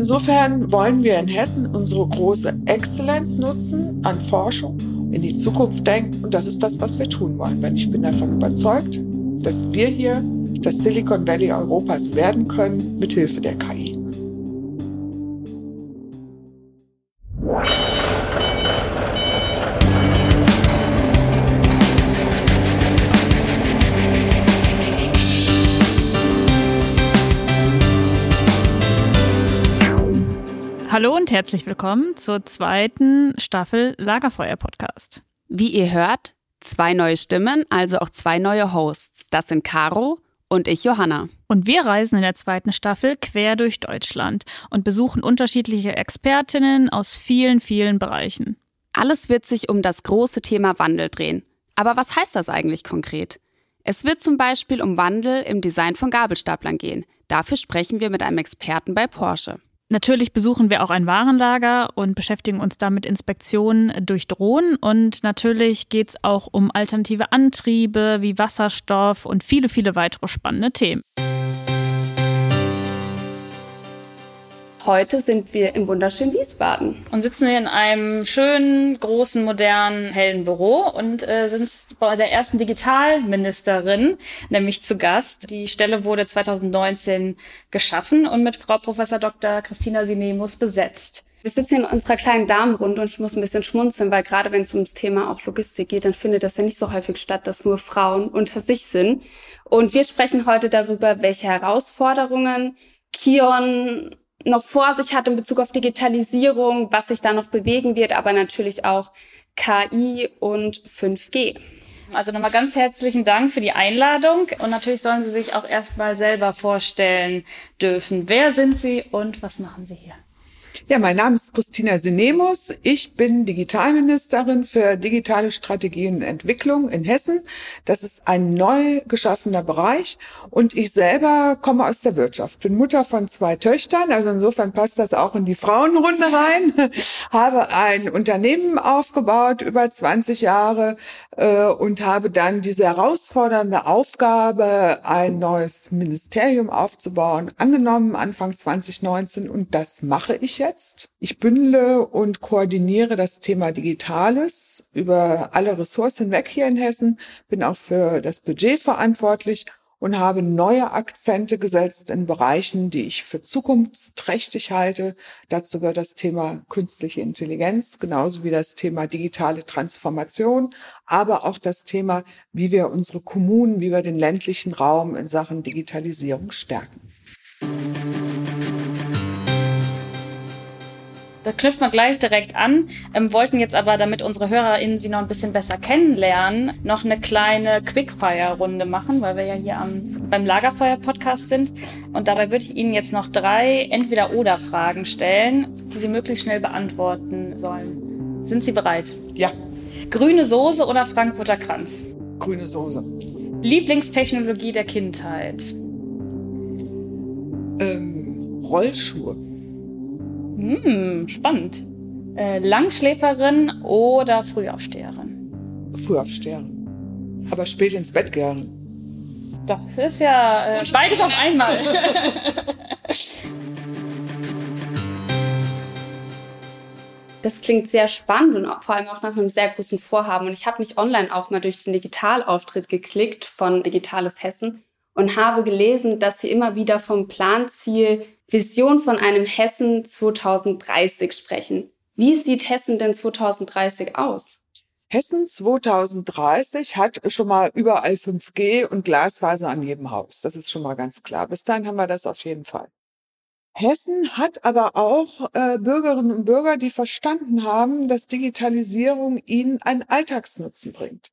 Insofern wollen wir in Hessen unsere große Exzellenz nutzen an Forschung, in die Zukunft denken und das ist das, was wir tun wollen. Denn ich bin davon überzeugt, dass wir hier das Silicon Valley Europas werden können mit Hilfe der KI. Hallo und herzlich willkommen zur zweiten Staffel Lagerfeuer Podcast. Wie ihr hört, zwei neue Stimmen, also auch zwei neue Hosts. Das sind Caro und ich, Johanna. Und wir reisen in der zweiten Staffel quer durch Deutschland und besuchen unterschiedliche Expertinnen aus vielen, vielen Bereichen. Alles wird sich um das große Thema Wandel drehen. Aber was heißt das eigentlich konkret? Es wird zum Beispiel um Wandel im Design von Gabelstaplern gehen. Dafür sprechen wir mit einem Experten bei Porsche. Natürlich besuchen wir auch ein Warenlager und beschäftigen uns damit Inspektionen durch Drohnen. Und natürlich geht es auch um alternative Antriebe wie Wasserstoff und viele, viele weitere spannende Themen. Heute sind wir im wunderschönen Wiesbaden. Und sitzen hier in einem schönen, großen, modernen, hellen Büro und äh, sind bei der ersten Digitalministerin, nämlich zu Gast. Die Stelle wurde 2019 geschaffen und mit Frau Professor Dr. Christina Sinemus besetzt. Wir sitzen in unserer kleinen Damenrunde und ich muss ein bisschen schmunzeln, weil gerade wenn es ums Thema auch Logistik geht, dann findet das ja nicht so häufig statt, dass nur Frauen unter sich sind. Und wir sprechen heute darüber, welche Herausforderungen Kion noch vor sich hat in Bezug auf Digitalisierung, was sich da noch bewegen wird, aber natürlich auch KI und 5G. Also nochmal ganz herzlichen Dank für die Einladung und natürlich sollen Sie sich auch erstmal selber vorstellen dürfen. Wer sind Sie und was machen Sie hier? Ja, mein Name ist Christina Sinemus. Ich bin Digitalministerin für digitale Strategien und Entwicklung in Hessen. Das ist ein neu geschaffener Bereich. Und ich selber komme aus der Wirtschaft, bin Mutter von zwei Töchtern. Also insofern passt das auch in die Frauenrunde rein. habe ein Unternehmen aufgebaut über 20 Jahre äh, und habe dann diese herausfordernde Aufgabe, ein neues Ministerium aufzubauen, angenommen Anfang 2019. Und das mache ich jetzt. Ich bündle und koordiniere das Thema Digitales über alle Ressourcen hinweg hier in Hessen, bin auch für das Budget verantwortlich und habe neue Akzente gesetzt in Bereichen, die ich für zukunftsträchtig halte. Dazu gehört das Thema künstliche Intelligenz, genauso wie das Thema digitale Transformation, aber auch das Thema, wie wir unsere Kommunen, wie wir den ländlichen Raum in Sachen Digitalisierung stärken. Da knüpfen wir gleich direkt an, ähm, wollten jetzt aber, damit unsere HörerInnen sie noch ein bisschen besser kennenlernen, noch eine kleine Quickfire-Runde machen, weil wir ja hier am, beim Lagerfeuer-Podcast sind. Und dabei würde ich Ihnen jetzt noch drei Entweder-Oder-Fragen stellen, die Sie möglichst schnell beantworten sollen. Sind Sie bereit? Ja. Grüne Soße oder Frankfurter Kranz? Grüne Soße. Lieblingstechnologie der Kindheit? Ähm, Rollschuhe. Hm, spannend. Äh, Langschläferin oder Frühaufsteherin? Frühaufsteherin. Aber spät ins Bett gern. Das ist ja äh, beides auf einmal. Das klingt sehr spannend und vor allem auch nach einem sehr großen Vorhaben. Und ich habe mich online auch mal durch den Digitalauftritt geklickt von Digitales Hessen und habe gelesen, dass sie immer wieder vom Planziel Vision von einem Hessen 2030 sprechen. Wie sieht Hessen denn 2030 aus? Hessen 2030 hat schon mal überall 5G und Glasfaser an jedem Haus. Das ist schon mal ganz klar. Bis dahin haben wir das auf jeden Fall. Hessen hat aber auch äh, Bürgerinnen und Bürger, die verstanden haben, dass Digitalisierung ihnen einen Alltagsnutzen bringt.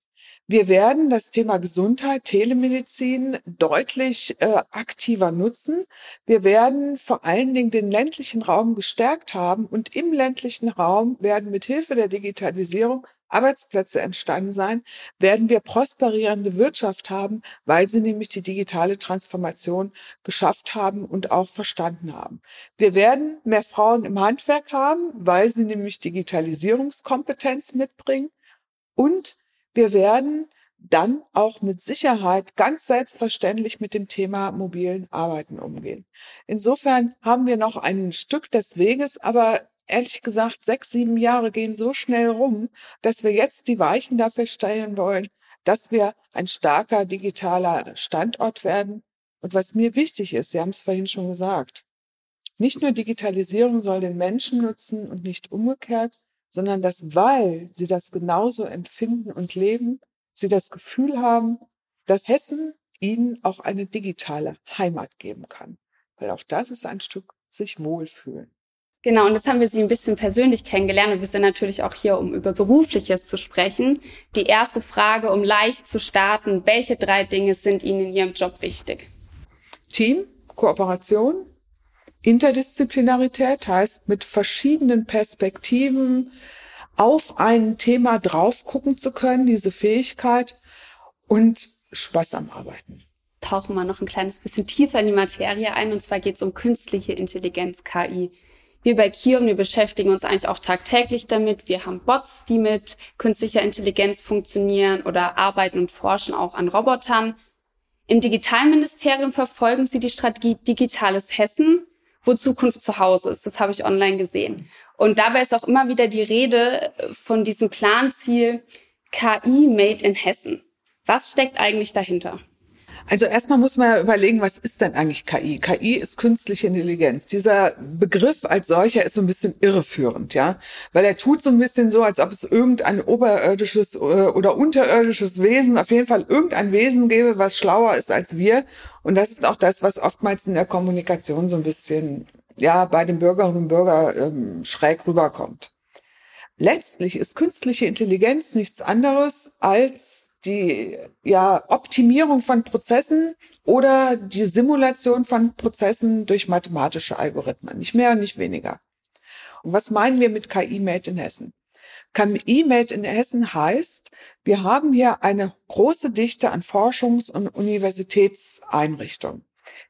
Wir werden das Thema Gesundheit, Telemedizin deutlich äh, aktiver nutzen. Wir werden vor allen Dingen den ländlichen Raum gestärkt haben und im ländlichen Raum werden mit Hilfe der Digitalisierung Arbeitsplätze entstanden sein, werden wir prosperierende Wirtschaft haben, weil sie nämlich die digitale Transformation geschafft haben und auch verstanden haben. Wir werden mehr Frauen im Handwerk haben, weil sie nämlich Digitalisierungskompetenz mitbringen und wir werden dann auch mit Sicherheit ganz selbstverständlich mit dem Thema mobilen Arbeiten umgehen. Insofern haben wir noch ein Stück des Weges, aber ehrlich gesagt, sechs, sieben Jahre gehen so schnell rum, dass wir jetzt die Weichen dafür stellen wollen, dass wir ein starker digitaler Standort werden. Und was mir wichtig ist, Sie haben es vorhin schon gesagt, nicht nur Digitalisierung soll den Menschen nutzen und nicht umgekehrt, sondern dass, weil sie das genauso empfinden und leben, sie das Gefühl haben, dass Hessen ihnen auch eine digitale Heimat geben kann. Weil auch das ist ein Stück sich wohlfühlen. Genau, und jetzt haben wir Sie ein bisschen persönlich kennengelernt und wir sind natürlich auch hier, um über Berufliches zu sprechen. Die erste Frage, um leicht zu starten, welche drei Dinge sind Ihnen in Ihrem Job wichtig? Team, Kooperation, Interdisziplinarität heißt mit verschiedenen Perspektiven auf ein Thema drauf gucken zu können, diese Fähigkeit und Spaß am Arbeiten. Tauchen wir noch ein kleines bisschen tiefer in die Materie ein und zwar geht es um künstliche Intelligenz, KI. Wir bei Kion, wir beschäftigen uns eigentlich auch tagtäglich damit. Wir haben Bots, die mit künstlicher Intelligenz funktionieren oder arbeiten und forschen auch an Robotern. Im Digitalministerium verfolgen sie die Strategie Digitales Hessen, wo Zukunft zu Hause ist. Das habe ich online gesehen. Und dabei ist auch immer wieder die Rede von diesem Planziel KI Made in Hessen. Was steckt eigentlich dahinter? Also erstmal muss man ja überlegen, was ist denn eigentlich KI? KI ist künstliche Intelligenz. Dieser Begriff als solcher ist so ein bisschen irreführend, ja, weil er tut so ein bisschen so, als ob es irgendein oberirdisches äh, oder unterirdisches Wesen, auf jeden Fall irgendein Wesen gäbe, was schlauer ist als wir. Und das ist auch das, was oftmals in der Kommunikation so ein bisschen, ja, bei den Bürgerinnen und Bürgern ähm, schräg rüberkommt. Letztlich ist künstliche Intelligenz nichts anderes als die ja, Optimierung von Prozessen oder die Simulation von Prozessen durch mathematische Algorithmen. Nicht mehr und nicht weniger. Und was meinen wir mit KI Made in Hessen? KI Made in Hessen heißt, wir haben hier eine große Dichte an Forschungs- und Universitätseinrichtungen.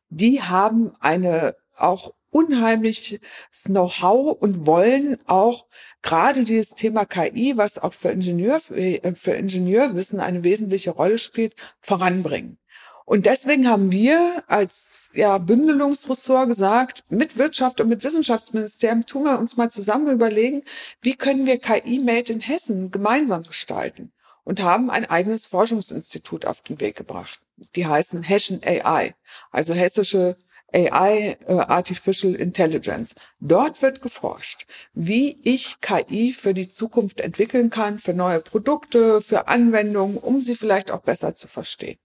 Die haben eine auch unheimliches Know-how und wollen auch gerade dieses Thema KI, was auch für Ingenieur, äh, für Ingenieurwissen eine wesentliche Rolle spielt, voranbringen. Und deswegen haben wir als ja, Bündelungsressort gesagt, mit Wirtschaft und mit Wissenschaftsministerium tun wir uns mal zusammen überlegen, wie können wir KI Made in Hessen gemeinsam gestalten und haben ein eigenes Forschungsinstitut auf den Weg gebracht. Die heißen Hessian AI, also hessische AI, äh, Artificial Intelligence. Dort wird geforscht, wie ich KI für die Zukunft entwickeln kann, für neue Produkte, für Anwendungen, um sie vielleicht auch besser zu verstehen.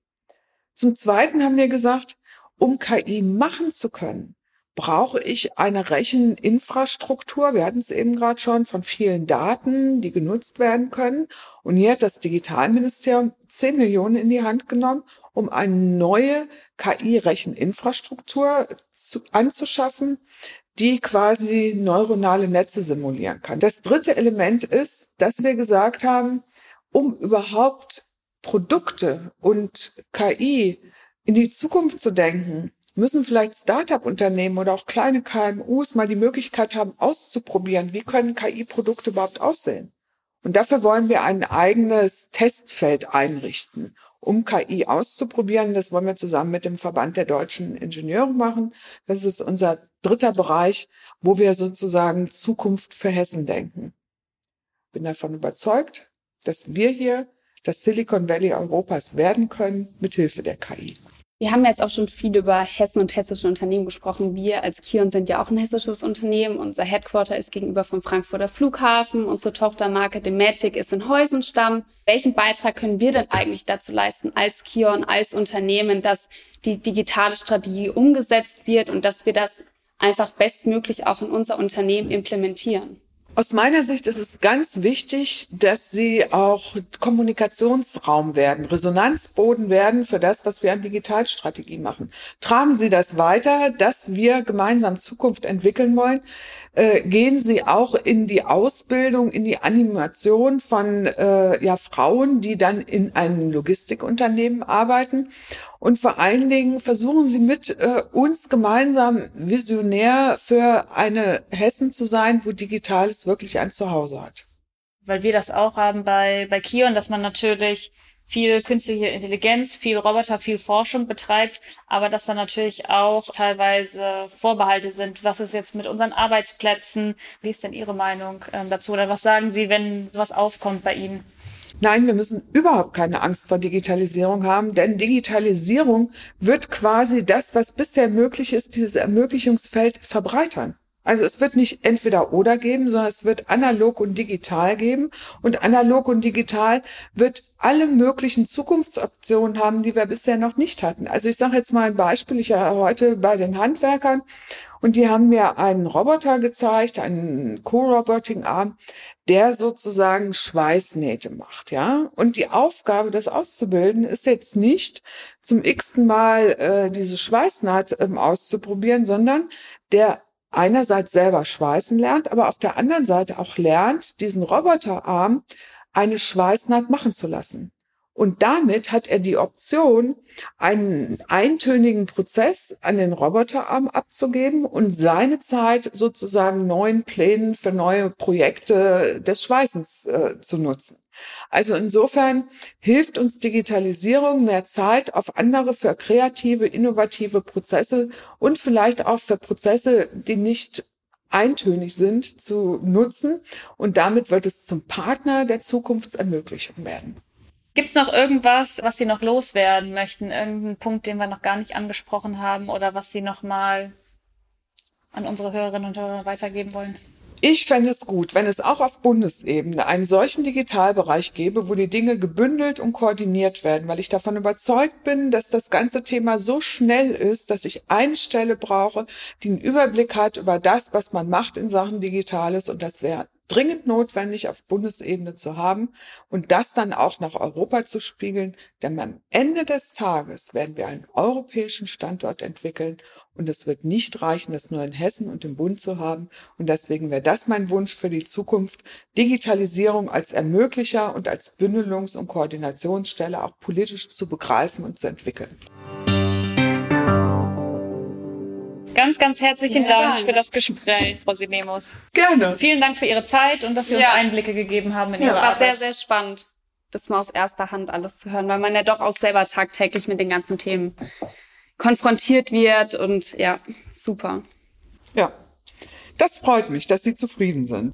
Zum Zweiten haben wir gesagt, um KI machen zu können, brauche ich eine Recheninfrastruktur. Wir hatten es eben gerade schon von vielen Daten, die genutzt werden können. Und hier hat das Digitalministerium 10 Millionen in die Hand genommen, um eine neue KI-Recheninfrastruktur anzuschaffen, die quasi neuronale Netze simulieren kann. Das dritte Element ist, dass wir gesagt haben, um überhaupt Produkte und KI in die Zukunft zu denken, müssen vielleicht Startup-Unternehmen oder auch kleine KMUs mal die Möglichkeit haben, auszuprobieren, wie können KI-Produkte überhaupt aussehen. Und dafür wollen wir ein eigenes Testfeld einrichten, um KI auszuprobieren. Das wollen wir zusammen mit dem Verband der deutschen Ingenieure machen. Das ist unser dritter Bereich, wo wir sozusagen Zukunft für Hessen denken. Bin davon überzeugt, dass wir hier das Silicon Valley Europas werden können mit Hilfe der KI. Wir haben jetzt auch schon viel über Hessen und hessische Unternehmen gesprochen. Wir als Kion sind ja auch ein hessisches Unternehmen. Unser Headquarter ist gegenüber vom Frankfurter Flughafen. Unsere Tochtermarke Dematic ist in Heusenstamm. Welchen Beitrag können wir denn eigentlich dazu leisten als Kion, als Unternehmen, dass die digitale Strategie umgesetzt wird und dass wir das einfach bestmöglich auch in unser Unternehmen implementieren? Aus meiner Sicht ist es ganz wichtig, dass sie auch Kommunikationsraum werden, Resonanzboden werden für das, was wir an Digitalstrategie machen. Tragen Sie das weiter, dass wir gemeinsam Zukunft entwickeln wollen. Äh, gehen Sie auch in die Ausbildung, in die Animation von äh, ja, Frauen, die dann in einem Logistikunternehmen arbeiten. Und vor allen Dingen versuchen Sie mit äh, uns gemeinsam visionär für eine Hessen zu sein, wo Digitales wirklich ein Zuhause hat. Weil wir das auch haben bei, bei Kion, dass man natürlich viel künstliche Intelligenz, viel Roboter, viel Forschung betreibt, aber dass da natürlich auch teilweise Vorbehalte sind. Was ist jetzt mit unseren Arbeitsplätzen? Wie ist denn Ihre Meinung ähm, dazu? Oder was sagen Sie, wenn sowas aufkommt bei Ihnen? Nein, wir müssen überhaupt keine Angst vor Digitalisierung haben, denn Digitalisierung wird quasi das, was bisher möglich ist, dieses Ermöglichungsfeld verbreitern. Also es wird nicht entweder oder geben, sondern es wird analog und digital geben. Und analog und digital wird alle möglichen Zukunftsoptionen haben, die wir bisher noch nicht hatten. Also ich sage jetzt mal ein Beispiel. Ich war heute bei den Handwerkern und die haben mir einen Roboter gezeigt, einen Co-Roboting-Arm, der sozusagen Schweißnähte macht, ja. Und die Aufgabe, das auszubilden, ist jetzt nicht zum x-ten Mal äh, diese Schweißnaht ähm, auszuprobieren, sondern der einerseits selber schweißen lernt, aber auf der anderen Seite auch lernt, diesen Roboterarm eine Schweißnaht machen zu lassen. Und damit hat er die Option, einen eintönigen Prozess an den Roboterarm abzugeben und seine Zeit sozusagen neuen Plänen für neue Projekte des Schweißens äh, zu nutzen. Also insofern hilft uns Digitalisierung mehr Zeit auf andere für kreative, innovative Prozesse und vielleicht auch für Prozesse, die nicht eintönig sind, zu nutzen. Und damit wird es zum Partner der Zukunftsermöglichung werden. Gibt es noch irgendwas, was Sie noch loswerden möchten? Irgendeinen Punkt, den wir noch gar nicht angesprochen haben oder was Sie noch mal an unsere Hörerinnen und Hörer weitergeben wollen? Ich fände es gut, wenn es auch auf Bundesebene einen solchen Digitalbereich gäbe, wo die Dinge gebündelt und koordiniert werden, weil ich davon überzeugt bin, dass das ganze Thema so schnell ist, dass ich eine Stelle brauche, die einen Überblick hat über das, was man macht in Sachen Digitales und das wäre dringend notwendig auf Bundesebene zu haben und das dann auch nach Europa zu spiegeln, denn am Ende des Tages werden wir einen europäischen Standort entwickeln und es wird nicht reichen, das nur in Hessen und im Bund zu haben. Und deswegen wäre das mein Wunsch für die Zukunft, Digitalisierung als Ermöglicher und als Bündelungs- und Koordinationsstelle auch politisch zu begreifen und zu entwickeln. Ganz, ganz herzlichen Dank, Dank, für das Gespräch, Frau Sinemus. Gerne. Vielen Dank für Ihre Zeit und dass Sie ja. uns Einblicke gegeben haben in ja, Ihre Arbeit. Es war sehr, sehr spannend, das mal aus erster Hand alles zu hören, weil man ja doch auch selber tagtäglich mit den ganzen Themen konfrontiert wird und ja, super. Ja, das freut mich, dass Sie zufrieden sind.